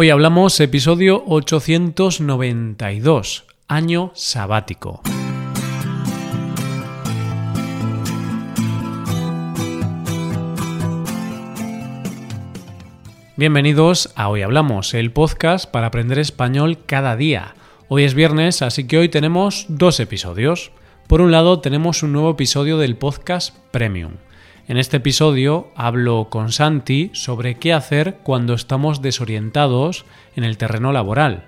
Hoy hablamos episodio 892, año sabático. Bienvenidos a Hoy Hablamos, el podcast para aprender español cada día. Hoy es viernes, así que hoy tenemos dos episodios. Por un lado, tenemos un nuevo episodio del podcast Premium. En este episodio hablo con Santi sobre qué hacer cuando estamos desorientados en el terreno laboral.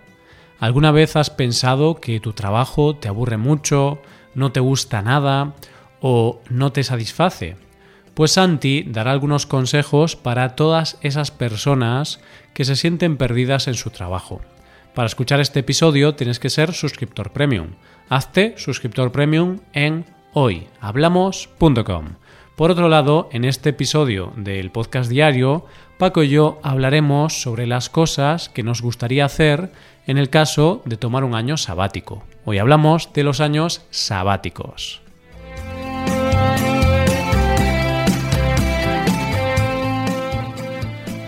¿Alguna vez has pensado que tu trabajo te aburre mucho, no te gusta nada o no te satisface? Pues Santi dará algunos consejos para todas esas personas que se sienten perdidas en su trabajo. Para escuchar este episodio tienes que ser suscriptor premium. Hazte suscriptor premium en hoyhablamos.com. Por otro lado, en este episodio del podcast diario, Paco y yo hablaremos sobre las cosas que nos gustaría hacer en el caso de tomar un año sabático. Hoy hablamos de los años sabáticos.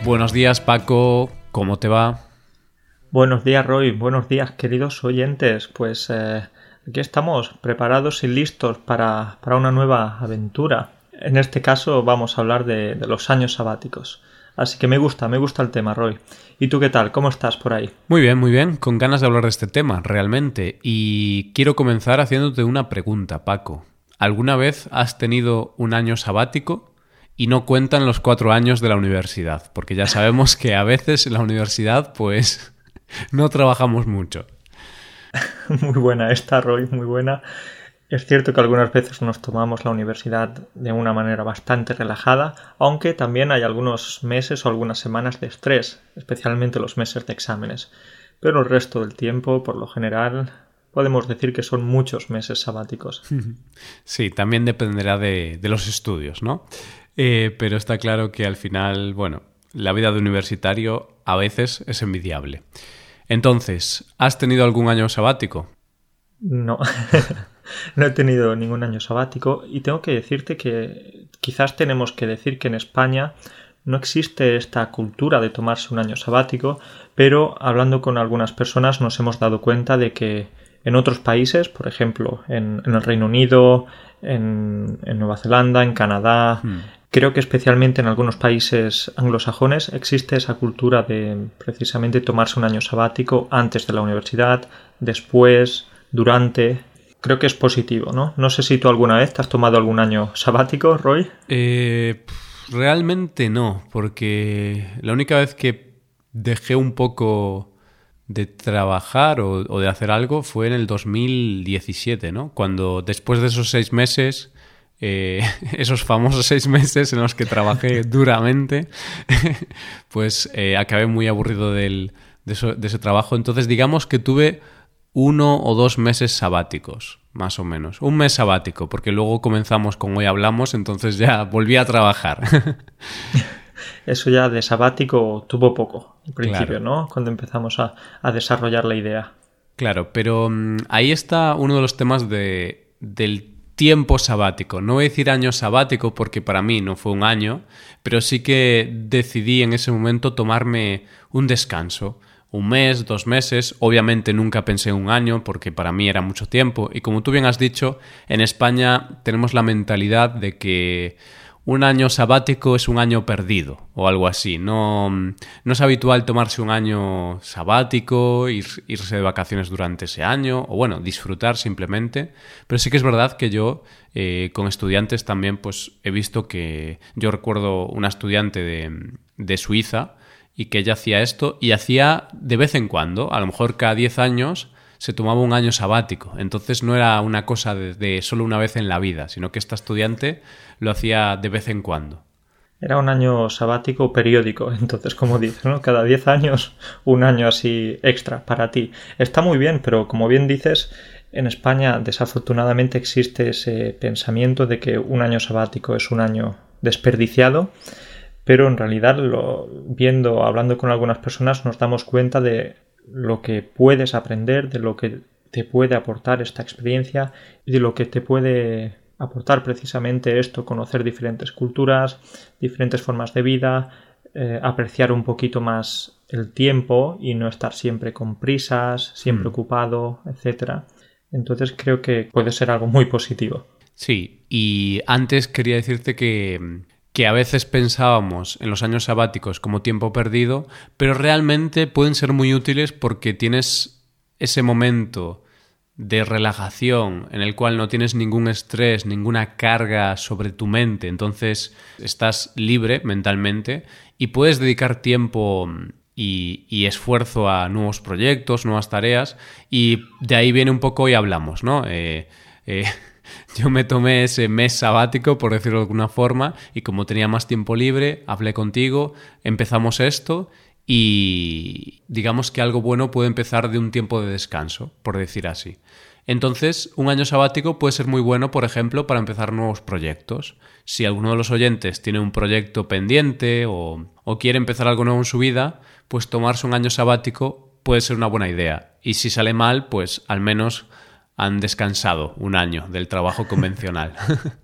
Buenos días Paco, ¿cómo te va? Buenos días Roy, buenos días queridos oyentes. Pues eh, aquí estamos preparados y listos para, para una nueva aventura. En este caso vamos a hablar de, los años sabáticos. Así que me gusta, me gusta el tema, Roy. ¿Y tú qué tal? ¿Cómo estás por ahí? Muy bien, muy bien. Con ganas de hablar de este tema, realmente. Y quiero comenzar haciéndote una pregunta, Paco. ¿Alguna vez has tenido un año sabático? Y no cuentan los cuatro años de la universidad, porque ya sabemos que a veces en la universidad, pues, no trabajamos mucho. muy buena esta, Roy, muy buena. Es cierto que algunas veces nos tomamos la universidad de una manera bastante relajada, aunque también hay algunos meses o algunas semanas de estrés, especialmente los meses de exámenes. Pero el resto del tiempo, por lo general, podemos decir que son muchos meses sabáticos. Sí, también dependerá de, los estudios, ¿no? Eh, pero está claro que al final, bueno, la vida de universitario a veces es envidiable. Entonces, ¿has tenido algún año sabático? No. no he tenido ningún año sabático y tengo que decirte que quizás tenemos que decir que en España no existe esta cultura de tomarse un año sabático, pero hablando con algunas personas nos hemos dado cuenta de que en otros países, por ejemplo, en, el Reino Unido, en, Nueva Zelanda, en Canadá, hmm. creo que especialmente en algunos países anglosajones existe esa cultura de precisamente tomarse un año sabático antes de la universidad, después, durante, creo que es positivo, ¿no? No sé si tú alguna vez te has tomado algún año sabático, Roy. Eh, realmente no, porque la única vez que dejé un poco de trabajar o, de hacer algo fue en el 2017, ¿no? Cuando después de esos seis meses, eh, esos famosos seis meses en los que trabajé duramente, pues eh, acabé muy aburrido de ese trabajo. Entonces digamos que tuve uno o dos meses sabáticos, más o menos. Un mes sabático, porque luego comenzamos con hoy hablamos, entonces ya volví a trabajar. Eso ya de sabático tuvo poco, al principio, ¿no? Cuando empezamos a, desarrollar la idea. Claro, pero mm, ahí está uno de los temas de, del tiempo sabático. No voy a decir año sabático porque para mí no fue un año, pero sí que decidí en ese momento tomarme un descanso un mes, dos meses. Obviamente nunca pensé en un año porque para mí era mucho tiempo. Y como tú bien has dicho, en España tenemos la mentalidad de que un año sabático es un año perdido o algo así. No, no es habitual tomarse un año sabático, irse de vacaciones durante ese año o bueno, disfrutar simplemente. Pero sí que es verdad que yo eh, con estudiantes también pues he visto que yo recuerdo una estudiante de, de Suiza y que ella hacía esto y hacía de vez en cuando, a lo mejor cada 10 años, se tomaba un año sabático. Entonces no era una cosa de, solo una vez en la vida, sino que esta estudiante lo hacía de vez en cuando. Era un año sabático periódico, entonces, como dices, ¿no? Cada 10 años, un año así extra para ti. Está muy bien, pero como bien dices, en España desafortunadamente existe ese pensamiento de que un año sabático es un año desperdiciado pero en realidad lo, viendo, hablando con algunas personas nos damos cuenta de lo que puedes aprender, de lo que te puede aportar esta experiencia y de lo que te puede aportar precisamente esto, conocer diferentes culturas, diferentes formas de vida, eh, apreciar un poquito más el tiempo y no estar siempre con prisas, siempre hmm. ocupado, etc. Entonces creo que puede ser algo muy positivo. Sí, y antes quería decirte que, que a veces pensábamos en los años sabáticos como tiempo perdido, pero realmente pueden ser muy útiles porque tienes ese momento de relajación en el cual no tienes ningún estrés, ninguna carga sobre tu mente, entonces estás libre mentalmente y puedes dedicar tiempo y, esfuerzo a nuevos proyectos, nuevas tareas y de ahí viene un poco y hablamos, ¿no? Eh, eh, yo me tomé ese mes sabático, por decirlo de alguna forma, y como tenía más tiempo libre, hablé contigo, empezamos esto y digamos que algo bueno puede empezar de un tiempo de descanso, por decir así. Entonces, un año sabático puede ser muy bueno, por ejemplo, para empezar nuevos proyectos. Si alguno de los oyentes tiene un proyecto pendiente o, o quiere empezar algo nuevo en su vida, pues tomarse un año sabático puede ser una buena idea. Y si sale mal, pues al menos han descansado un año del trabajo convencional.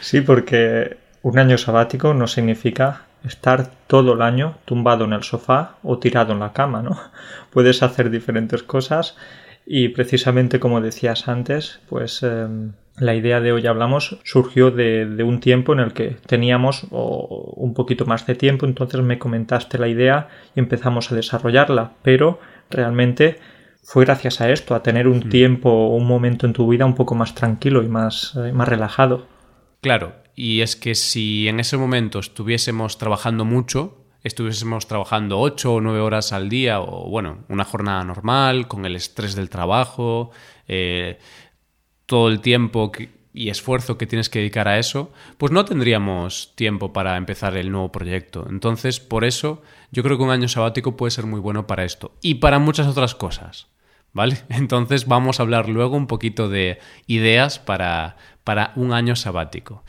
Sí, porque un año sabático no significa estar todo el año tumbado en el sofá o tirado en la cama, ¿no? Puedes hacer diferentes cosas y precisamente como decías antes, pues em, la idea de hoy hablamos surgió de, de, un tiempo en el que teníamos un poquito más de tiempo, entonces me comentaste la idea y empezamos a desarrollarla, pero realmente fue gracias a esto, a tener un mm. tiempo, un momento en tu vida un poco más tranquilo y más, eh, más relajado. Claro, y es que si en ese momento estuviésemos trabajando mucho, estuviésemos trabajando ocho o nueve horas al día, o bueno, una jornada normal, con el estrés del trabajo, eh, todo el tiempo y esfuerzo que tienes que dedicar a eso, pues no tendríamos tiempo para empezar el nuevo proyecto. Entonces, por eso, yo creo que un año sabático puede ser muy bueno para esto y para muchas otras cosas. ¿Vale? Entonces vamos a hablar luego un poquito de ideas para, para un año sabático.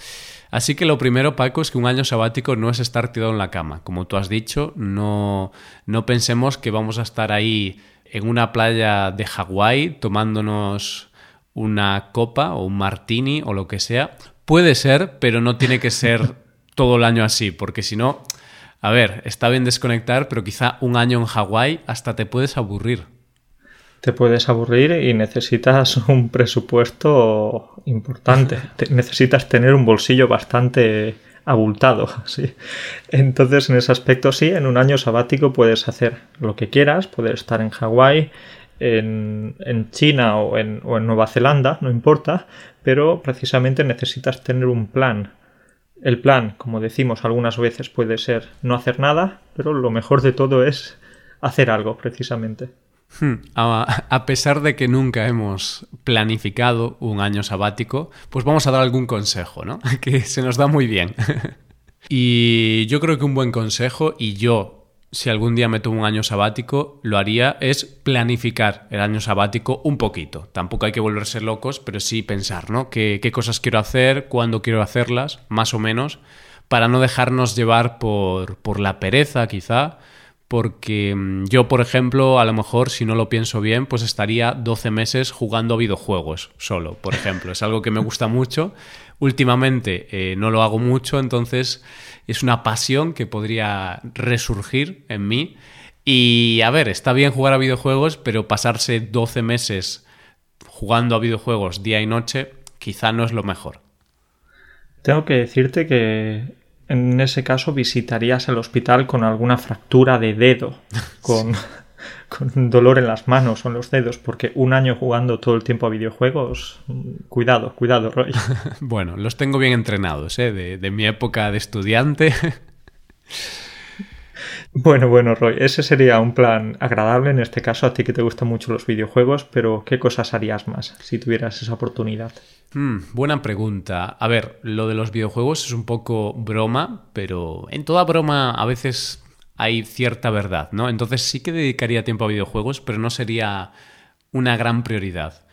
Así que lo primero, Paco, es que un año sabático no es estar tirado en la cama. Como tú has dicho, no, no pensemos que vamos a estar ahí en una playa de Hawái tomándonos una copa o un martini o lo que sea. Puede ser, pero no tiene que ser todo el año así, porque si no, a ver, está bien desconectar, pero quizá un año en Hawái hasta te puedes aburrir te puedes aburrir y necesitas un presupuesto importante. necesitas tener un bolsillo bastante abultado. ¿sí? Entonces, en ese aspecto, sí, en un año sabático puedes hacer lo que quieras, puedes estar en Hawái, en, en, China o en, o en Nueva Zelanda, no importa, pero precisamente necesitas tener un plan. El plan, como decimos algunas veces, puede ser no hacer nada, pero lo mejor de todo es hacer algo, precisamente. Hmm. A, pesar de que nunca hemos planificado un año sabático, pues vamos a dar algún consejo, ¿no? Que se nos da muy bien. y yo creo que un buen consejo, y yo, si algún día me tomo un año sabático, lo haría, es planificar el año sabático un poquito. Tampoco hay que volverse locos, pero sí pensar, ¿no? ¿Qué, qué cosas quiero hacer? ¿Cuándo quiero hacerlas? Más o menos. Para no dejarnos llevar por, por la pereza, quizá porque mm, yo, por ejemplo, a lo mejor, si no lo pienso bien, pues estaría 12 meses jugando videojuegos solo, por ejemplo. Es algo que me gusta mucho. Últimamente eh, no lo hago mucho, entonces es una pasión que podría resurgir en mí. Y a ver, está bien jugar a videojuegos, pero pasarse 12 meses jugando a videojuegos día y noche quizá no es lo mejor. Tengo que decirte que en ese caso visitarías el hospital con alguna fractura de dedo, con, con, dolor en las manos o en los dedos, porque un año jugando todo el tiempo a videojuegos, cuidado, cuidado, Roy. bueno, los tengo bien entrenados, ¿eh? de, de mi época de estudiante. Bueno, bueno, Roy, ese sería un plan agradable en este caso a ti que te gustan mucho los videojuegos, pero ¿qué cosas harías más si tuvieras esa oportunidad? Hmm, buena pregunta. A ver, lo de los videojuegos es un poco broma, pero en toda broma a veces hay cierta verdad, ¿no? Entonces sí que dedicaría tiempo a videojuegos, pero no sería una gran prioridad.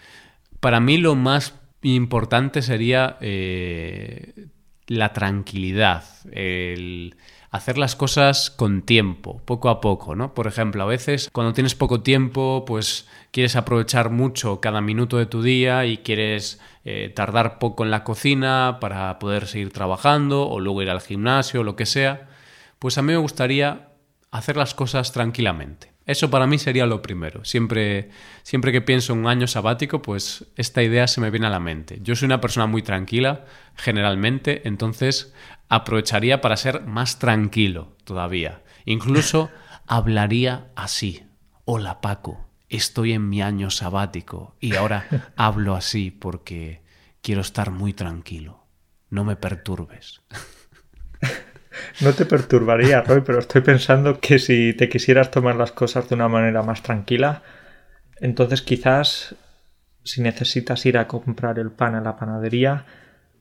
Para mí lo más importante sería eh, la tranquilidad, el hacer las cosas con tiempo, poco a poco, ¿no? Por ejemplo, a veces cuando tienes poco tiempo, pues quieres aprovechar mucho cada minuto de tu día y quieres eh, tardar poco en la cocina para poder seguir trabajando o luego ir al gimnasio o lo que sea, pues a mí me gustaría hacer las cosas tranquilamente. Eso para mí sería lo primero. Siempre, siempre que pienso en un año sabático, pues esta idea se me viene a la mente. Yo soy una persona muy tranquila, generalmente, entonces aprovecharía para ser más tranquilo todavía. Incluso hablaría así. Hola Paco, estoy en mi año sabático y ahora hablo así porque quiero estar muy tranquilo. No me perturbes. No te perturbaría, Roy, pero estoy pensando que si te quisieras tomar las cosas de una manera más tranquila, entonces quizás si necesitas ir a comprar el pan a la panadería,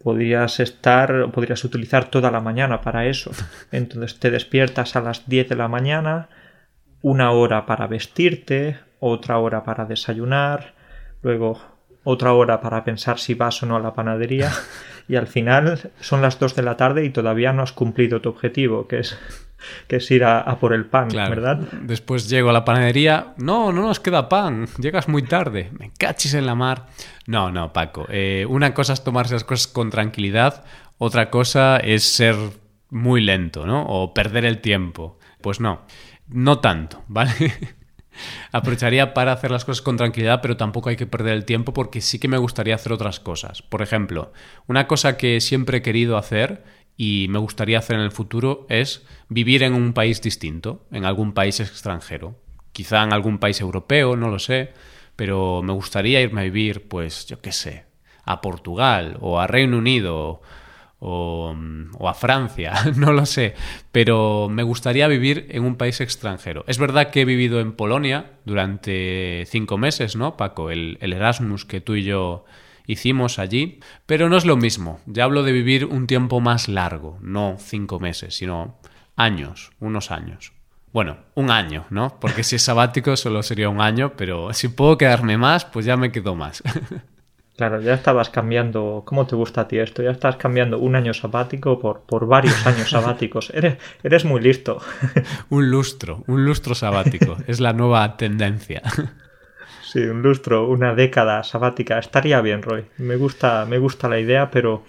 podrías estar, podrías utilizar toda la mañana para eso. Entonces te despiertas a las 10 de la mañana, una hora para vestirte, otra hora para desayunar, luego otra hora para pensar si vas o no a la panadería y al final son las 2 de la tarde y todavía no has cumplido tu objetivo, que es, que es ir a, por el pan, ¿verdad? Después llego a la panadería, no, no nos queda pan, llegas muy tarde, me cachis en la mar. No, no, Paco, eh, una cosa es tomarse las cosas con tranquilidad, otra cosa es ser muy lento, ¿no? O perder el tiempo. Pues no, no tanto, ¿vale? Aprovecharía para hacer las cosas con tranquilidad, pero tampoco hay que perder el tiempo porque sí que me gustaría hacer otras cosas. Por ejemplo, una cosa que siempre he querido hacer y me gustaría hacer en el futuro es vivir en un país distinto, en algún país extranjero. Quizá en algún país europeo, no lo sé, pero me gustaría irme a vivir, pues, yo qué sé, a Portugal o a Reino Unido o, a Francia, no lo sé, pero me gustaría vivir en un país extranjero. Es verdad que he vivido en Polonia durante cinco meses, ¿no, Paco? El, el Erasmus que tú y yo hicimos allí, pero no es lo mismo. Ya hablo de vivir un tiempo más largo, no cinco meses, sino años, unos años. Bueno, un año, ¿no? Porque si es sabático solo sería un año, pero si puedo quedarme más, pues ya me quedo más. Claro, ya estabas cambiando, ¿cómo te gusta a ti esto? Ya estás cambiando un año sabático por, por varios años sabáticos. Eres, eres muy listo. un lustro, un lustro sabático. es la nueva tendencia. sí, un lustro, una década sabática. Estaría bien, Roy. Me gusta, me gusta la idea, pero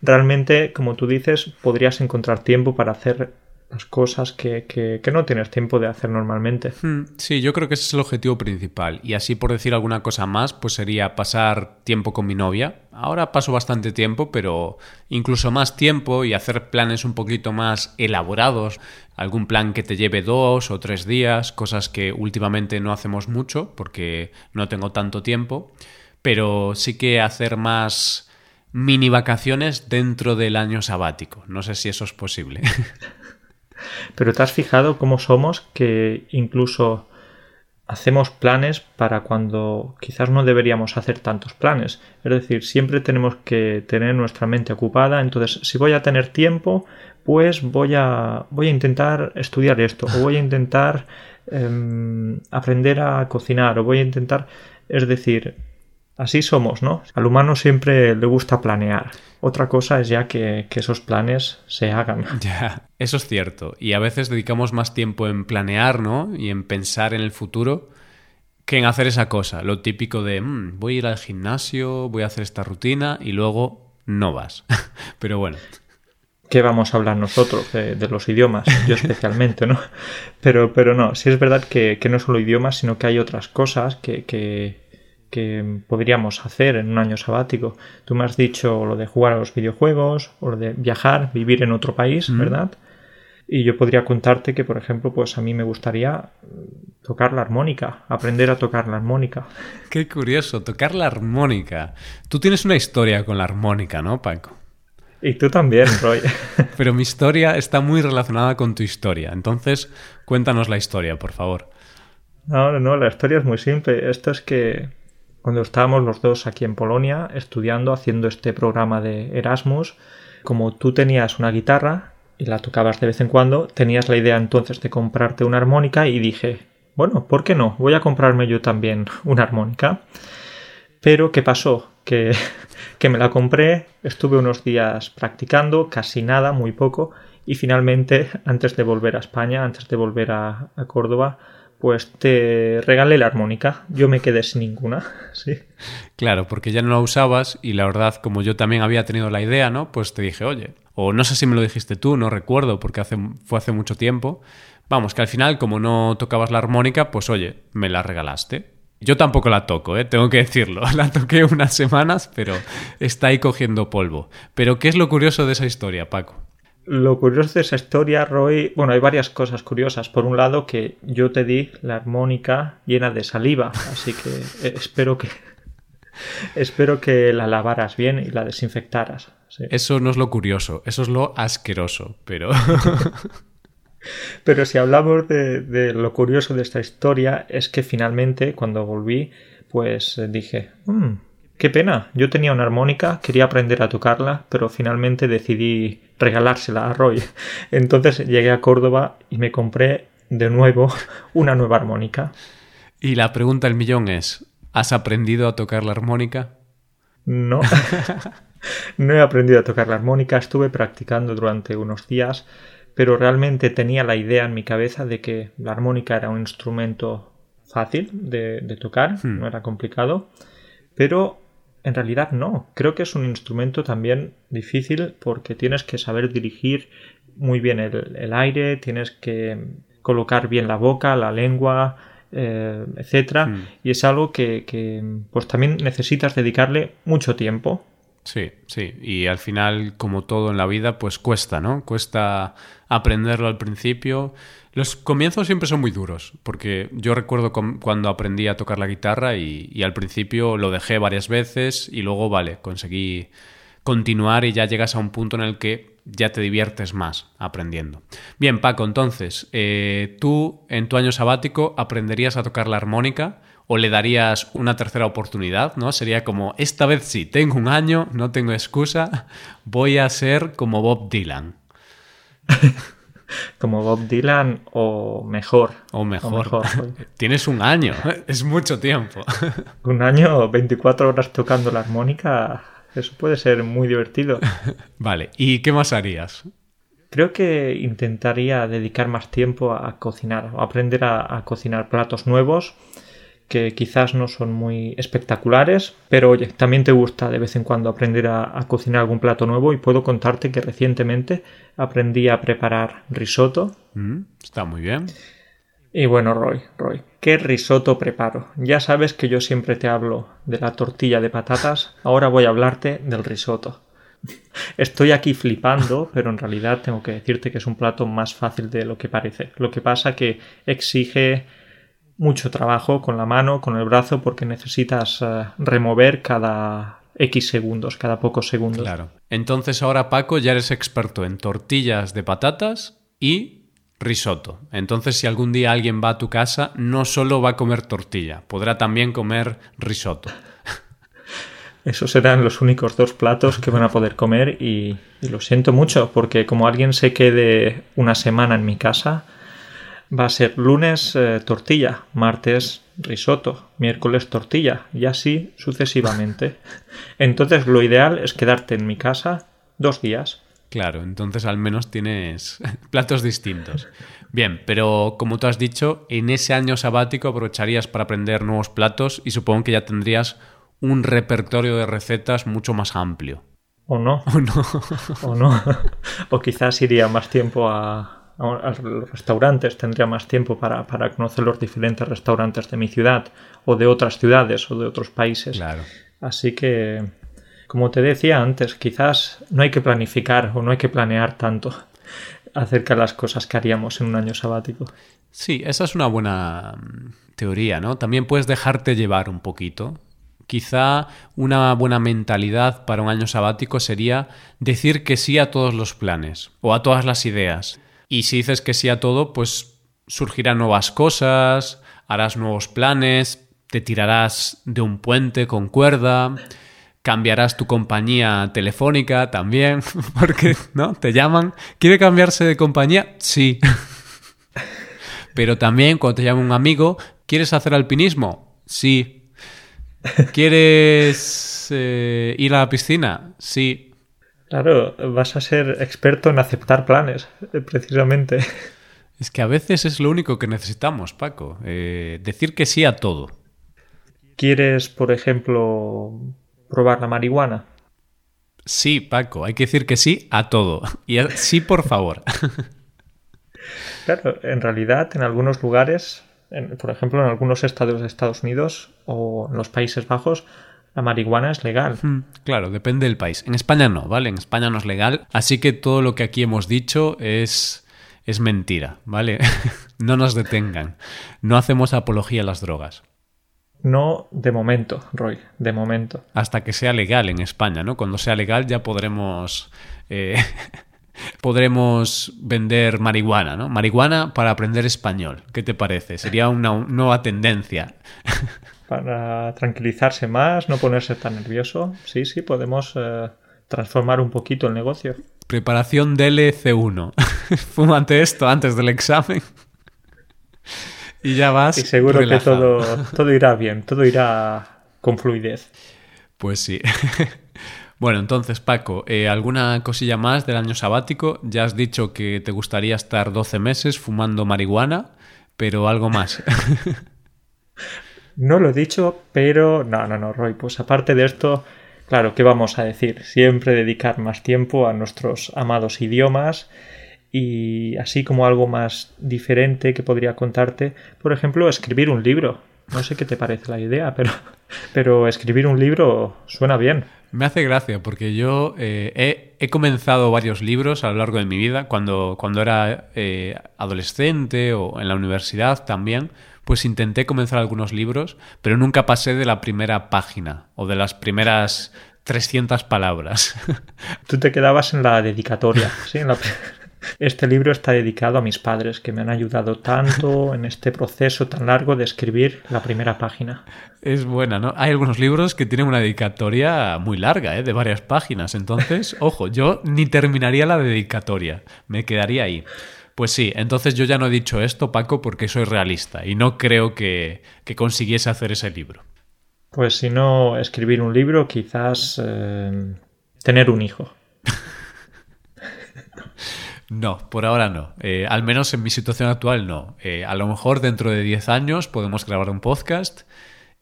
realmente, como tú dices, podrías encontrar tiempo para hacer las cosas que, que, no tienes tiempo de hacer normalmente. Hmm, sí, yo creo que ese es el objetivo principal. Y así por decir alguna cosa más, pues sería pasar tiempo con mi novia. Ahora paso bastante tiempo, pero incluso más tiempo y hacer planes un poquito más elaborados. Algún plan que te lleve dos o tres días, cosas que últimamente no hacemos mucho porque no tengo tanto tiempo. Pero sí que hacer más mini vacaciones dentro del año sabático. No sé si eso es posible. Pero te has fijado cómo somos que incluso hacemos planes para cuando quizás no deberíamos hacer tantos planes. Es decir, siempre tenemos que tener nuestra mente ocupada. Entonces, si voy a tener tiempo, pues voy a, voy a intentar estudiar esto, o voy a intentar em, aprender a cocinar, o voy a intentar... Es decir, Así somos, ¿no? Al humano siempre le gusta planear. Otra cosa es ya que, esos planes se hagan. Ya, eso es cierto. Y a veces dedicamos más tiempo en planear, ¿no? Y en pensar en el futuro que en hacer esa cosa. Lo típico de, mm, voy a ir al gimnasio, voy a hacer esta rutina y luego no vas. Pero bueno. ¿Qué vamos a hablar nosotros de, los idiomas? Yo especialmente, ¿no? Pero, pero no, sí es verdad que, no solo idiomas, sino que hay otras cosas que, que que podríamos hacer en un año sabático. Tú me has dicho lo de jugar a los videojuegos o lo de viajar, vivir en otro país, ¿verdad? Y yo podría contarte que, por ejemplo, pues a mí me gustaría tocar la armónica, aprender a tocar la armónica. Qué curioso, tocar la armónica. Tú tienes una historia con la armónica, ¿no, Paco? Y tú también, Roy. Pero mi historia está muy relacionada con tu historia. Entonces, cuéntanos la historia, por favor. No, no, la historia es muy simple. Esto es que cuando estábamos los dos aquí en Polonia estudiando, haciendo este programa de Erasmus, como tú tenías una guitarra y la tocabas de vez en cuando, tenías la idea entonces de comprarte una armónica y dije, bueno, ¿por qué no? Voy a comprarme yo también una armónica. Pero ¿qué pasó? Que, que me la compré, estuve unos días practicando, casi nada, muy poco, y finalmente, antes de volver a España, antes de volver a, a Córdoba, pues te regalé la armónica. Yo me quedé sin ninguna, sí. Claro, porque ya no la usabas y la verdad, como yo también había tenido la idea, ¿no? Pues te dije, oye, o no sé si me lo dijiste tú, no recuerdo porque hace, fue hace mucho tiempo, Vamos, que al final, como no tocabas la armónica, pues oye, me la regalaste. Yo tampoco la toco, ¿eh? tengo que decirlo. La toqué unas semanas, pero está ahí cogiendo polvo. Pero, ¿qué es lo curioso de esa historia, Paco? Lo curioso de esa historia, Roy, bueno, hay varias cosas curiosas. Por un lado, que yo te di la armónica llena de saliva, así que eh, espero que espero que la lavaras bien y la desinfectaras. Eso no es lo curioso, eso es lo asqueroso, pero Pero si hablamos de, lo curioso de esta historia, es que finalmente, cuando volví, pues eh, dije, mm, qué pena, yo tenía una armónica, quería aprender a tocarla, pero finalmente decidí regalársela a Roy. Entonces llegué a Córdoba y me compré de nuevo una nueva armónica. Y la pregunta del millón es, ¿has aprendido a tocar la armónica? No. no he aprendido a tocar la armónica, estuve practicando durante unos días pero realmente tenía la idea en mi cabeza de que la armónica era un instrumento fácil de, tocar, hmm. no era complicado, pero en realidad no. Creo que es un instrumento también difícil porque tienes que saber dirigir muy bien el, aire, tienes que colocar bien la boca, la lengua, eh, etcétera, y es algo que, que pues también necesitas dedicarle mucho tiempo Sí, sí. Y al final, como todo en la vida, pues cuesta, ¿no? Cuesta aprenderlo al principio. Los comienzos siempre son muy duros, porque yo recuerdo cuando aprendí a tocar la guitarra y, al principio lo dejé varias veces y luego, vale, conseguí continuar y ya llegas a un punto en el que ya te diviertes más aprendiendo. Bien, Paco, entonces, eh, tú en tu año sabático aprenderías a tocar la armónica o le darías una tercera oportunidad, ¿no? Sería como, esta vez sí, tengo un año, no tengo excusa, voy a ser como Bob Dylan. como Bob Dylan o mejor. O mejor. Tienes un año, es mucho tiempo. un año, 24 horas tocando la armónica, eso puede ser muy divertido. vale, ¿y qué más harías? Creo que intentaría dedicar más tiempo a cocinar, a aprender a cocinar platos nuevos que quizás no son muy espectaculares, pero oye, también te gusta de vez en cuando aprender a, cocinar algún plato nuevo y puedo contarte que recientemente aprendí a preparar risotto. Mm, está muy bien. Y bueno, Roy, Roy, ¿qué risotto preparo? Ya sabes que yo siempre te hablo de la tortilla de patatas, ahora voy a hablarte del risotto. Estoy aquí flipando, pero en realidad tengo que decirte que es un plato más fácil de lo que parece. Lo que pasa que exige mucho trabajo con la mano, con el brazo, porque necesitas eh, remover cada X segundos, cada pocos segundos. Claro. Entonces ahora, Paco, ya eres experto en tortillas de patatas y risotto. Entonces, si algún día alguien va a tu casa, no solo va a comer tortilla, podrá también comer risotto. Esos serán los únicos dos platos que van a poder comer y lo siento mucho porque como alguien se quede una semana en mi casa, va a ser lunes eh, tortilla, martes risotto, miércoles tortilla y así sucesivamente. Entonces lo ideal es quedarte en mi casa dos días. Claro, entonces al menos tienes platos distintos. Bien, pero como tú has dicho, en ese año sabático aprovecharías para aprender nuevos platos y supongo que ya tendrías un repertorio de recetas mucho más amplio. O no. O no. o no. o quizás iría más tiempo a, a los restaurantes, tendría más tiempo para, conocer los diferentes restaurantes de mi ciudad o de otras ciudades o de otros países. Claro. Así que, como te decía antes, quizás no hay que planificar o no hay que planear tanto acerca de las cosas que haríamos en un año sabático. Sí, esa es una buena mm, teoría, ¿no? También puedes dejarte llevar un poquito. Quizá una buena mentalidad para un año sabático sería decir que sí a todos los planes o a todas las ideas y si dices que sí a todo, pues surgirán nuevas cosas, harás nuevos planes, te tirarás de un puente con cuerda, cambiarás tu compañía telefónica también, porque, ¿no? Te llaman, ¿quiere cambiarse de compañía? Sí. Pero también cuando te llama un amigo, ¿quieres hacer alpinismo? Sí. ¿Quieres eh, ir a la piscina? Sí. Claro, vas a ser experto en aceptar planes, eh, precisamente. Es que a veces es lo único que necesitamos, Paco. Eh, decir que sí a todo. ¿Quieres, por ejemplo, probar la marihuana? Sí, Paco, hay que decir que sí a todo. Y sí, por favor. Claro, en realidad en algunos lugares, por ejemplo en algunos estados de Estados Unidos o en los Países Bajos, la marihuana es legal. Hmm, claro, depende del país. En España no, ¿vale? En España no es legal. Así que todo lo que aquí hemos dicho es, es mentira, ¿vale? no nos detengan. No hacemos apología a las drogas. No de momento, Roy, de momento. Hasta que sea legal en España, ¿no? Cuando sea legal ya podremos... Eh, podremos vender marihuana, ¿no? Marihuana para aprender español. ¿Qué te parece? Sería una nueva tendencia. para tranquilizarse más, no ponerse tan nervioso. Sí, sí, podemos eh, transformar un poquito el negocio. Preparación DLC1. Fúmate esto antes del examen. y ya vas. Y seguro que todo, todo irá bien, todo irá con fluidez. Pues sí. Bueno, entonces, Paco, eh, ¿alguna cosilla más del año sabático? Ya has dicho que te gustaría estar 12 meses fumando marihuana, pero algo más. No lo he dicho, pero no, no, no, Roy, pues aparte de esto, claro, ¿qué vamos a decir? Siempre dedicar más tiempo a nuestros amados idiomas y así como algo más diferente que podría contarte, por ejemplo, escribir un libro. No sé qué te parece la idea, pero, pero escribir un libro suena bien. Me hace gracia porque yo eh, he, comenzado varios libros a lo largo de mi vida, cuando, cuando era eh, adolescente o en la universidad también pues intenté comenzar algunos libros, pero nunca pasé de la primera página o de las primeras 300 palabras. Tú te quedabas en la dedicatoria, ¿sí? Este libro está dedicado a mis padres, que me han ayudado tanto en este proceso tan largo de escribir la primera página. Es buena, ¿no? Hay algunos libros que tienen una dedicatoria muy larga, ¿eh? de varias páginas. Entonces, ojo, yo ni terminaría la dedicatoria, me quedaría ahí. Pues sí, entonces yo ya no he dicho esto, Paco, porque soy realista y no creo que, consiguiese hacer ese libro. Pues si no escribir un libro, quizás eh, tener un hijo. No, por ahora no. Eh, al menos en mi situación actual no. Eh, a lo mejor dentro de 10 años podemos grabar un podcast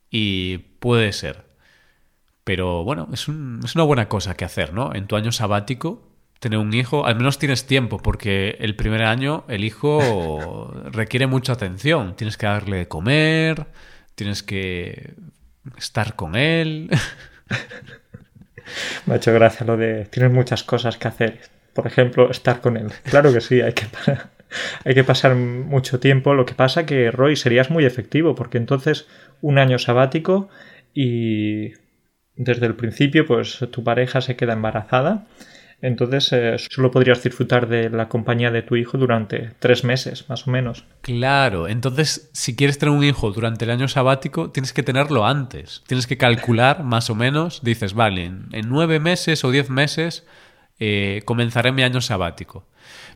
y puede ser. Pero bueno, es, es una buena cosa que hacer, ¿no? En tu año sabático tener un hijo, al menos tienes tiempo, porque el primer año el hijo requiere mucha atención. Tienes que darle de comer, tienes que estar con él. Me ha hecho gracia lo de tienes muchas cosas que hacer. Por ejemplo, estar con él. Claro que sí, hay que, hay que pasar mucho tiempo. Lo que pasa que, Roy, serías muy efectivo, porque entonces un año sabático y desde el principio, pues tu pareja se queda embarazada entonces eh, solo podrías disfrutar de la compañía de tu hijo durante tres meses, más o menos. Claro, entonces si quieres tener un hijo durante el año sabático, tienes que tenerlo antes. Tienes que calcular más o menos, dices, vale, en, nueve meses o diez meses eh, comenzaré mi año sabático.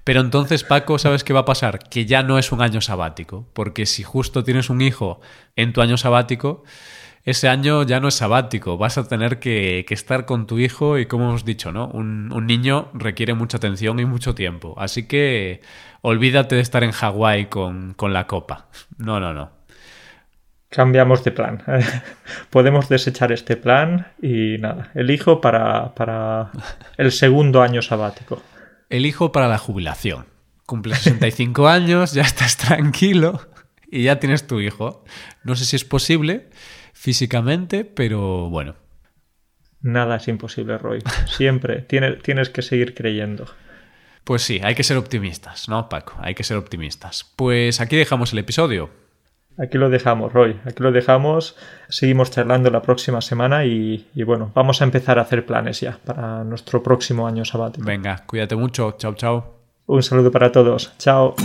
Pero entonces, Paco, ¿sabes qué va a pasar? Que ya no es un año sabático, porque si justo tienes un hijo en tu año sabático, ese año ya no es sabático, vas a tener que, estar con tu hijo y como hemos dicho, ¿no? Un, niño requiere mucha atención y mucho tiempo, así que olvídate de estar en Hawái con, con la copa. No, no, no. Cambiamos de plan. Podemos desechar este plan y nada, el hijo para, para el segundo año sabático. El hijo para la jubilación. Cumple 65 años, ya estás tranquilo y ya tienes tu hijo. No sé si es posible, físicamente, pero bueno. Nada es imposible, Roy. Siempre tienes, tienes que seguir creyendo. Pues sí, hay que ser optimistas, ¿no, Paco? Hay que ser optimistas. Pues aquí dejamos el episodio. Aquí lo dejamos, Roy. Aquí lo dejamos. Seguimos charlando la próxima semana y, y, bueno, vamos a empezar a hacer planes ya para nuestro próximo año sabático. Venga, cuídate mucho. Chao, chao. Un saludo para todos. Chao.